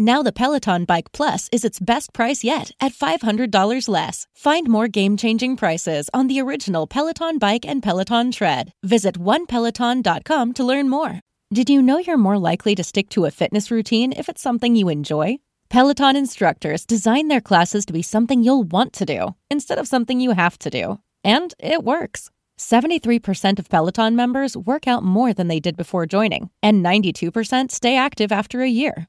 Now the Peloton Bike Plus is its best price yet at $500 less. Find more game-changing prices on the original Peloton Bike and Peloton Tread. Visit onepeloton.com to learn more. Did you know you're more likely to stick to a fitness routine if it's something you enjoy? Peloton instructors design their classes to be something you'll want to do instead of something you have to do. And it works. 73% of Peloton members work out more than they did before joining, and 92% stay active after a year.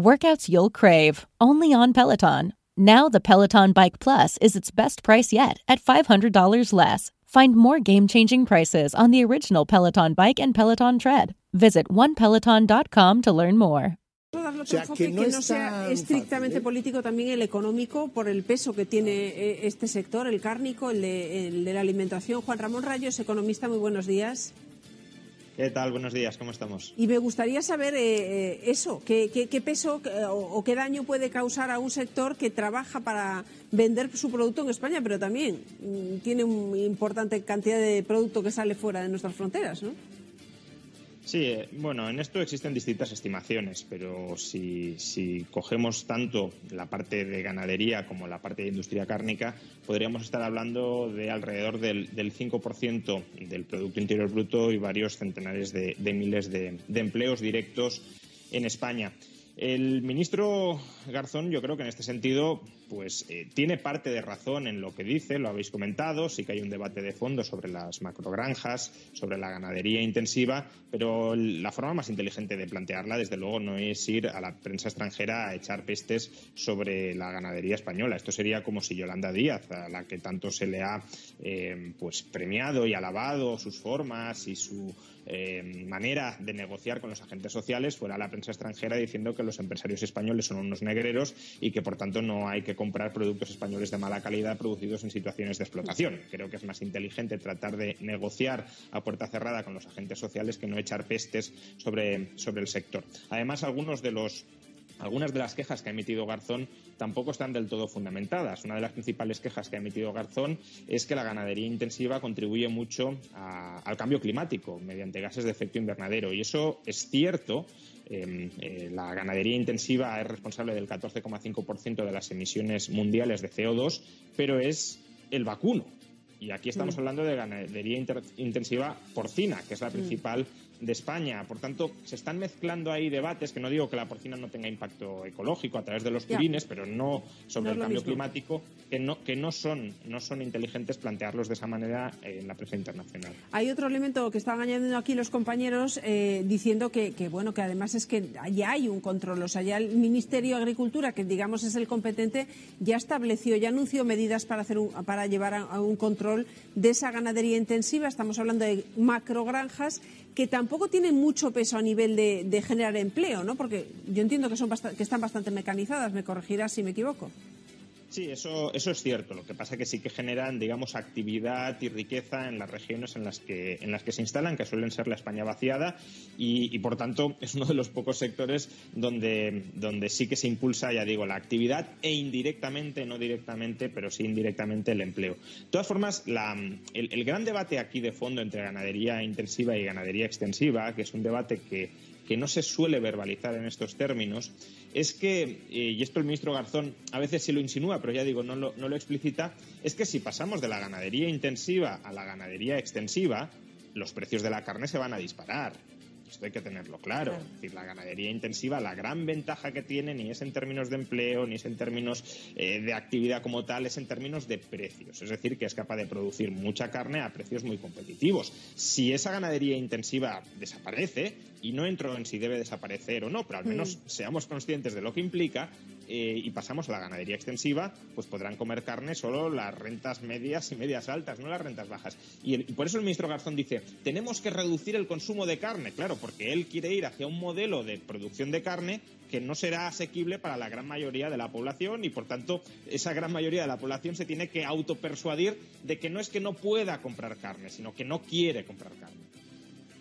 Workouts you'll crave, only on Peloton. Now the Peloton Bike Plus is its best price yet at $500 less. Find more game-changing prices on the original Peloton Bike and Peloton Tread. Visit onepeloton.com to learn more. O sea, que no, que no sea fácil, estrictamente ¿eh? político, también el económico, por el peso que tiene eh, este sector, el cárnico, el de, el de la alimentación. Juan Ramón Rayos, economista, muy buenos días. ¿Qué tal? Buenos días, ¿cómo estamos? Y me gustaría saber eh, eh eso, ¿qué, qué, peso o, o, qué daño puede causar a un sector que trabaja para vender su producto en España, pero también mm, tiene una importante cantidad de producto que sale fuera de nuestras fronteras, ¿no? Sí, eh, bueno, en esto existen distintas estimaciones, pero si, cogemos tanto la parte de ganadería como la parte de industria cárnica, podríamos estar hablando de alrededor del, del 5% del Producto Interior Bruto y varios centenares de, miles de empleos directos en España. El ministro Garzón, yo creo que en este sentido, pues eh, tiene parte de razón en lo que dice, lo habéis comentado, sí que hay un debate de fondo sobre las macrogranjas, sobre la ganadería intensiva, pero la forma más inteligente de plantearla, desde luego, no es ir a la prensa extranjera a echar pestes sobre la ganadería española. Esto sería como si Yolanda Díaz, a la que tanto se le ha eh, pues premiado y alabado sus formas y su eh, manera de negociar con los agentes sociales fuera la prensa extranjera diciendo que los empresarios españoles son unos negreros y que por tanto no hay que comprar productos españoles de mala calidad producidos en situaciones de explotación. Creo que es más inteligente tratar de negociar a puerta cerrada con los agentes sociales que no echar pestes sobre, sobre el sector. Además, algunos de los algunas de las quejas que ha emitido Garzón tampoco están del todo fundamentadas. Una de las principales quejas que ha emitido Garzón es que la ganadería intensiva contribuye mucho a, al cambio climático mediante gases de efecto invernadero. Y eso es cierto. Eh, eh, la ganadería intensiva es responsable del 14,5% de las emisiones mundiales de CO2, pero es el vacuno. Y aquí estamos mm. hablando de ganadería intensiva porcina, que es la mm. De España. Por tanto, se están mezclando ahí debates que no digo que la porcina no tenga impacto ecológico a través de los purines, pero no sobre el cambio climático, que no, que no son, no son inteligentes plantearlos de esa manera en la prensa internacional. Hay otro elemento que estaban añadiendo aquí los compañeros eh, diciendo que, que, bueno, que además es que ya hay un control, o sea, ya el Ministerio de Agricultura, que digamos es el competente, ya estableció, ya anunció medidas para hacer un, para llevar a, a un control de esa ganadería intensiva. Estamos hablando de macrogranjas que tampoco tienen mucho peso a nivel de, generar empleo, ¿no? Porque yo entiendo que, son que están bastante mecanizadas, me corregirás si me equivoco. Sí, eso, eso es cierto. Lo que pasa es que sí que generan, digamos, actividad y riqueza en las regiones en las que, en las que se instalan, que suelen ser la España vaciada, y, por tanto es uno de los pocos sectores donde, donde sí que se impulsa, ya digo, la actividad e indirectamente, no directamente, pero sí indirectamente el empleo. De todas formas, el, el gran debate aquí de fondo entre ganadería intensiva y ganadería extensiva, que es un debate que que no se suele verbalizar en estos términos es que, eh, y esto el ministro Garzón a veces sí lo insinúa, pero ya digo, no lo, no lo explicita, es que si pasamos de la ganadería intensiva a la ganadería extensiva, los precios de la carne se van a disparar. Esto hay que tenerlo claro. Es decir, la ganadería intensiva, la gran ventaja que tiene ni es en términos de empleo, ni es en términos eh, de actividad como tal, es en términos de precios. Es decir, que es capaz de producir mucha carne a precios muy competitivos. Si esa ganadería intensiva desaparece, y no entro en si debe desaparecer o no, pero al menos mm. seamos conscientes de lo que implica, eh, y pasamos a la ganadería extensiva, pues podrán comer carne solo las rentas medias y medias altas, no las rentas bajas. Y, por eso el ministro Garzón dice, tenemos que reducir el consumo de carne, claro, porque él quiere ir hacia un modelo de producción de carne que no será asequible para la gran mayoría de la población y por tanto esa gran mayoría de la población se tiene que autopersuadir de que no es que no pueda comprar carne, sino que no quiere comprar carne.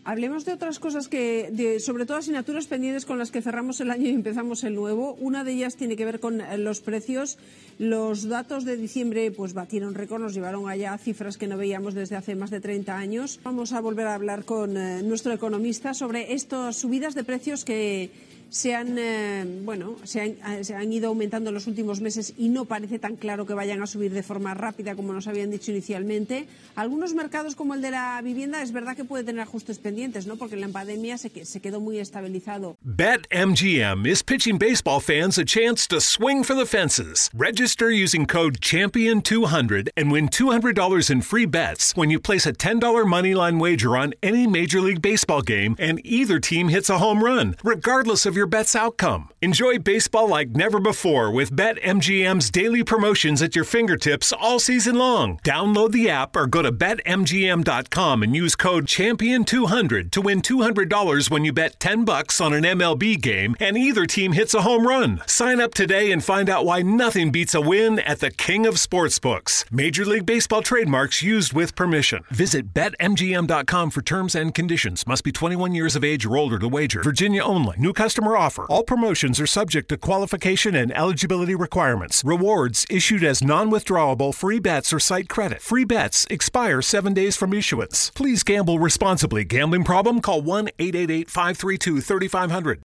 Hablemos de otras cosas que, sobre todo asignaturas pendientes con las que cerramos el año y empezamos el nuevo. Una de ellas tiene que ver con eh, los precios. Los datos de diciembre pues batieron récord, nos llevaron allá cifras que no veíamos desde hace más de 30 años. Vamos a volver a hablar con eh, nuestro economista sobre estas subidas de precios que se han, eh, bueno, se han, eh, se han, ido aumentando en los últimos meses y no parece tan claro que vayan a subir de forma rápida como nos habían dicho inicialmente. Algunos mercados como el de la vivienda es verdad que puede tener ajustes pendientes, ¿no? Porque la pandemia se, se quedó muy estabilizado. BetMGM is pitching baseball fans a chance to swing for the fences. Register using code Champion200 and win $200 in free bets when you place a $10 moneyline wager on any Major League Baseball game and either team hits a home run, regardless of your bet's outcome. Enjoy baseball like never before with BetMGM's daily promotions at your fingertips all season long. Download the app or go to betmgm.com and use code Champion200 to win $200 when you bet 10 bucks on an MLB game and either team hits a home run. Sign up today and find out why nothing beats a win at the King of Sportsbooks. Major League Baseball trademarks used with permission. Visit betmgm.com for terms and conditions. Must be 21 years of age or older to wager. Virginia only. New customer offer. All promotions are subject to qualification and eligibility requirements. Rewards issued as non withdrawable free bets or site credit. Free bets expire seven days from issuance. Please gamble responsibly. Gambling problem? Call 1 888 532 3500.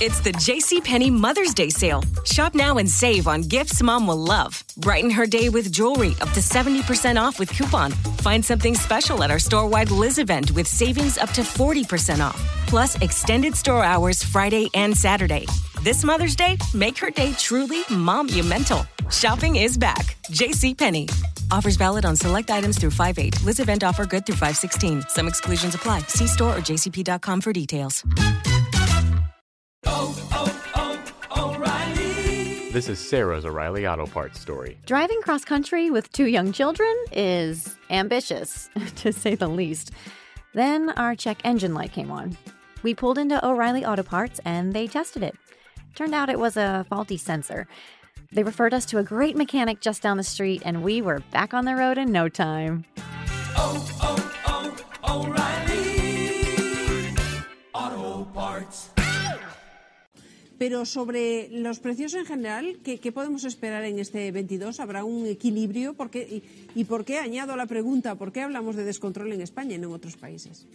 It's the JCPenney Mother's Day sale. Shop now and save on gifts mom will love. Brighten her day with jewelry up to 70% off with coupon. Find something special at our store wide Liz event with savings up to 40% off. Plus, extended store hours Friday and Saturday. This Mother's Day, make her day truly monumental. Shopping is back. JCPenney. Offers valid on select items through 5 8. Liz event offer good through 516. Some exclusions apply. See store or jcp.com for details. Oh, oh, oh, O'Reilly. This is Sarah's O'Reilly Auto Parts story. Driving cross country with two young children is ambitious, to say the least. Then our check engine light came on. We pulled into O'Reilly Auto Parts and they tested it. Turned out it was a faulty sensor. They referred us to a great mechanic just down the street, and we were back on the road in no time. Oh, oh, oh, O'Reilly Auto Parts. Pero sobre los precios en general, ¿qué, ¿qué, podemos esperar en este 22? ¿Habrá un equilibrio? ¿Por qué, y, ¿Y por qué, añado la pregunta, por qué hablamos de descontrol en España y no en otros países?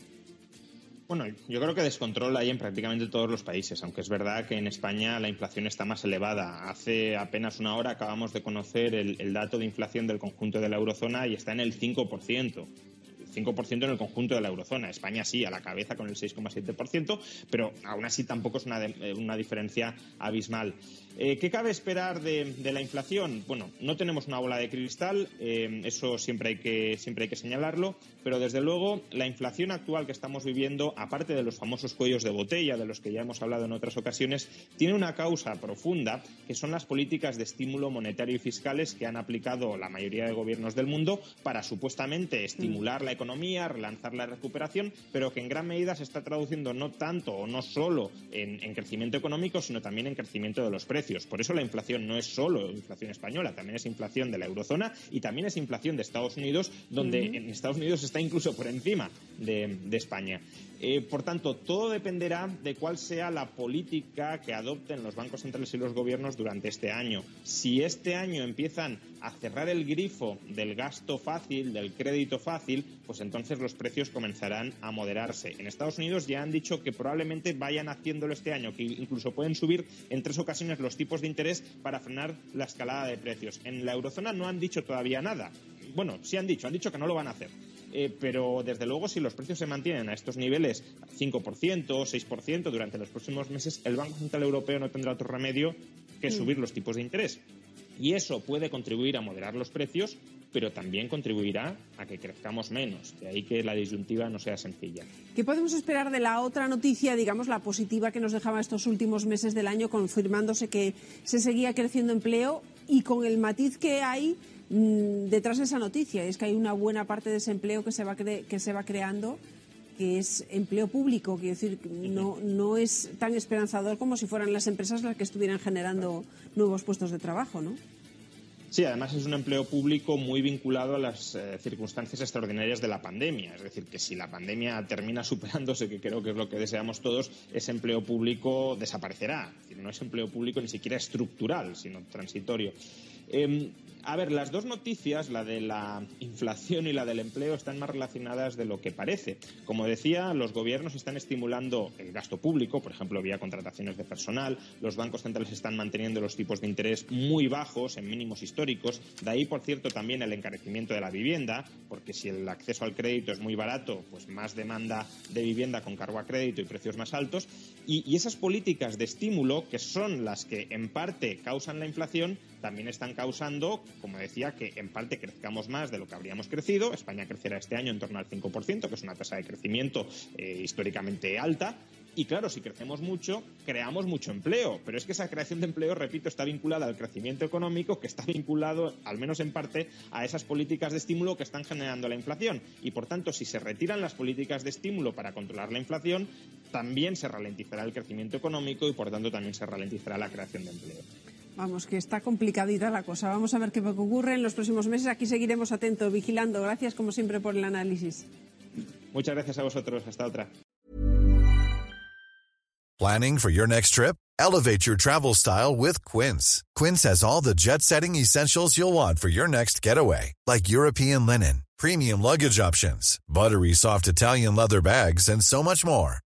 Bueno, yo creo que descontrol hay en prácticamente todos los países, aunque es verdad que en España la inflación está más elevada. Hace apenas una hora acabamos de conocer el, dato de inflación del conjunto de la eurozona y está en el 5%. 5% en el conjunto de la eurozona. España sí, a la cabeza con el 6,7%, pero aún así tampoco es una, una diferencia abismal. Eh, ¿Qué cabe esperar de, la inflación? Bueno, no tenemos una bola de cristal, eh, eso siempre hay, que, siempre hay que señalarlo, pero desde luego la inflación actual que estamos viviendo, aparte de los famosos cuellos de botella de los que ya hemos hablado en otras ocasiones, tiene una causa profunda que son las políticas de estímulo monetario y fiscales que han aplicado la mayoría de gobiernos del mundo para supuestamente estimular la economía, relanzar la recuperación, pero que en gran medida se está traduciendo no tanto o no solo en, crecimiento económico, sino también en crecimiento de los precios. Por eso la inflación no es solo inflación española, también es inflación de la eurozona y también es inflación de Estados Unidos, donde en Estados Unidos está incluso por encima de, España. Eh, por tanto, todo dependerá de cuál sea la política que adopten los bancos centrales y los gobiernos durante este año. Si este año empiezan a cerrar el grifo del gasto fácil, del crédito fácil, pues entonces los precios comenzarán a moderarse. En Estados Unidos ya han dicho que probablemente vayan haciéndolo este año, que incluso pueden subir en tres ocasiones los tipos de interés para frenar la escalada de precios. En la eurozona no han dicho todavía nada. Bueno, sí han dicho, han dicho que no lo van a hacer. Eh, pero desde luego si los precios se mantienen a estos niveles 5%, 6% durante los próximos meses, el Banco Central Europeo no tendrá otro remedio que mm. subir los tipos de interés. Y eso puede contribuir a moderar los precios, pero también contribuirá a que crezcamos menos. De ahí que la disyuntiva no sea sencilla. ¿Qué podemos esperar de la otra noticia, digamos, la positiva que nos dejaba estos últimos meses del año, confirmándose que se seguía creciendo empleo y con el matiz que hay Mm, detrás de esa noticia es que hay una buena parte de ese empleo que se va, que se va creando que es empleo público, quiero decir, no, no es tan esperanzador como si fueran las empresas las que estuvieran generando nuevos puestos de trabajo, ¿no? Sí, además es un empleo público muy vinculado a las eh, circunstancias extraordinarias de la pandemia. Es decir, que si la pandemia termina superándose, que creo que es lo que deseamos todos, ese empleo público desaparecerá. No es empleo público ni siquiera estructural, sino transitorio. Em, a ver, las dos noticias, la de la inflación y la del empleo, están más relacionadas de lo que parece. Como decía, los gobiernos están estimulando el gasto público, por ejemplo, vía contrataciones de personal. Los bancos centrales están manteniendo los tipos de interés muy bajos, en mínimos históricos. De ahí, por cierto, también el encarecimiento de la vivienda, porque si el acceso al crédito es muy barato, pues más demanda de vivienda con cargo a crédito y precios más altos. Y, y esas políticas de estímulo, que son las que en parte causan la inflación, también están causando, como decía, que en parte crezcamos más de lo que habríamos crecido. España crecerá este año en torno al 5%, que es una tasa de crecimiento eh, históricamente alta. Y claro, si crecemos mucho, creamos mucho empleo. Pero es que esa creación de empleo, repito, está vinculada al crecimiento económico, que está vinculado, al menos en parte, a esas políticas de estímulo que están generando la inflación. Y por tanto, si se retiran las políticas de estímulo para controlar la inflación, también se ralentizará el crecimiento económico y por tanto también se ralentizará la creación de empleo. Vamos, que está complicadita la cosa. Vamos a ver qué ocurre en los próximos meses. Aquí seguiremos atentos, vigilando. Gracias, como siempre, por el análisis. Muchas gracias a vosotros. Hasta otra. Planning for your next trip? Elevate your travel style with Quince. Quince has all the jet-setting essentials you'll want for your next getaway, like European linen, premium luggage options, buttery soft Italian leather bags, and so much more.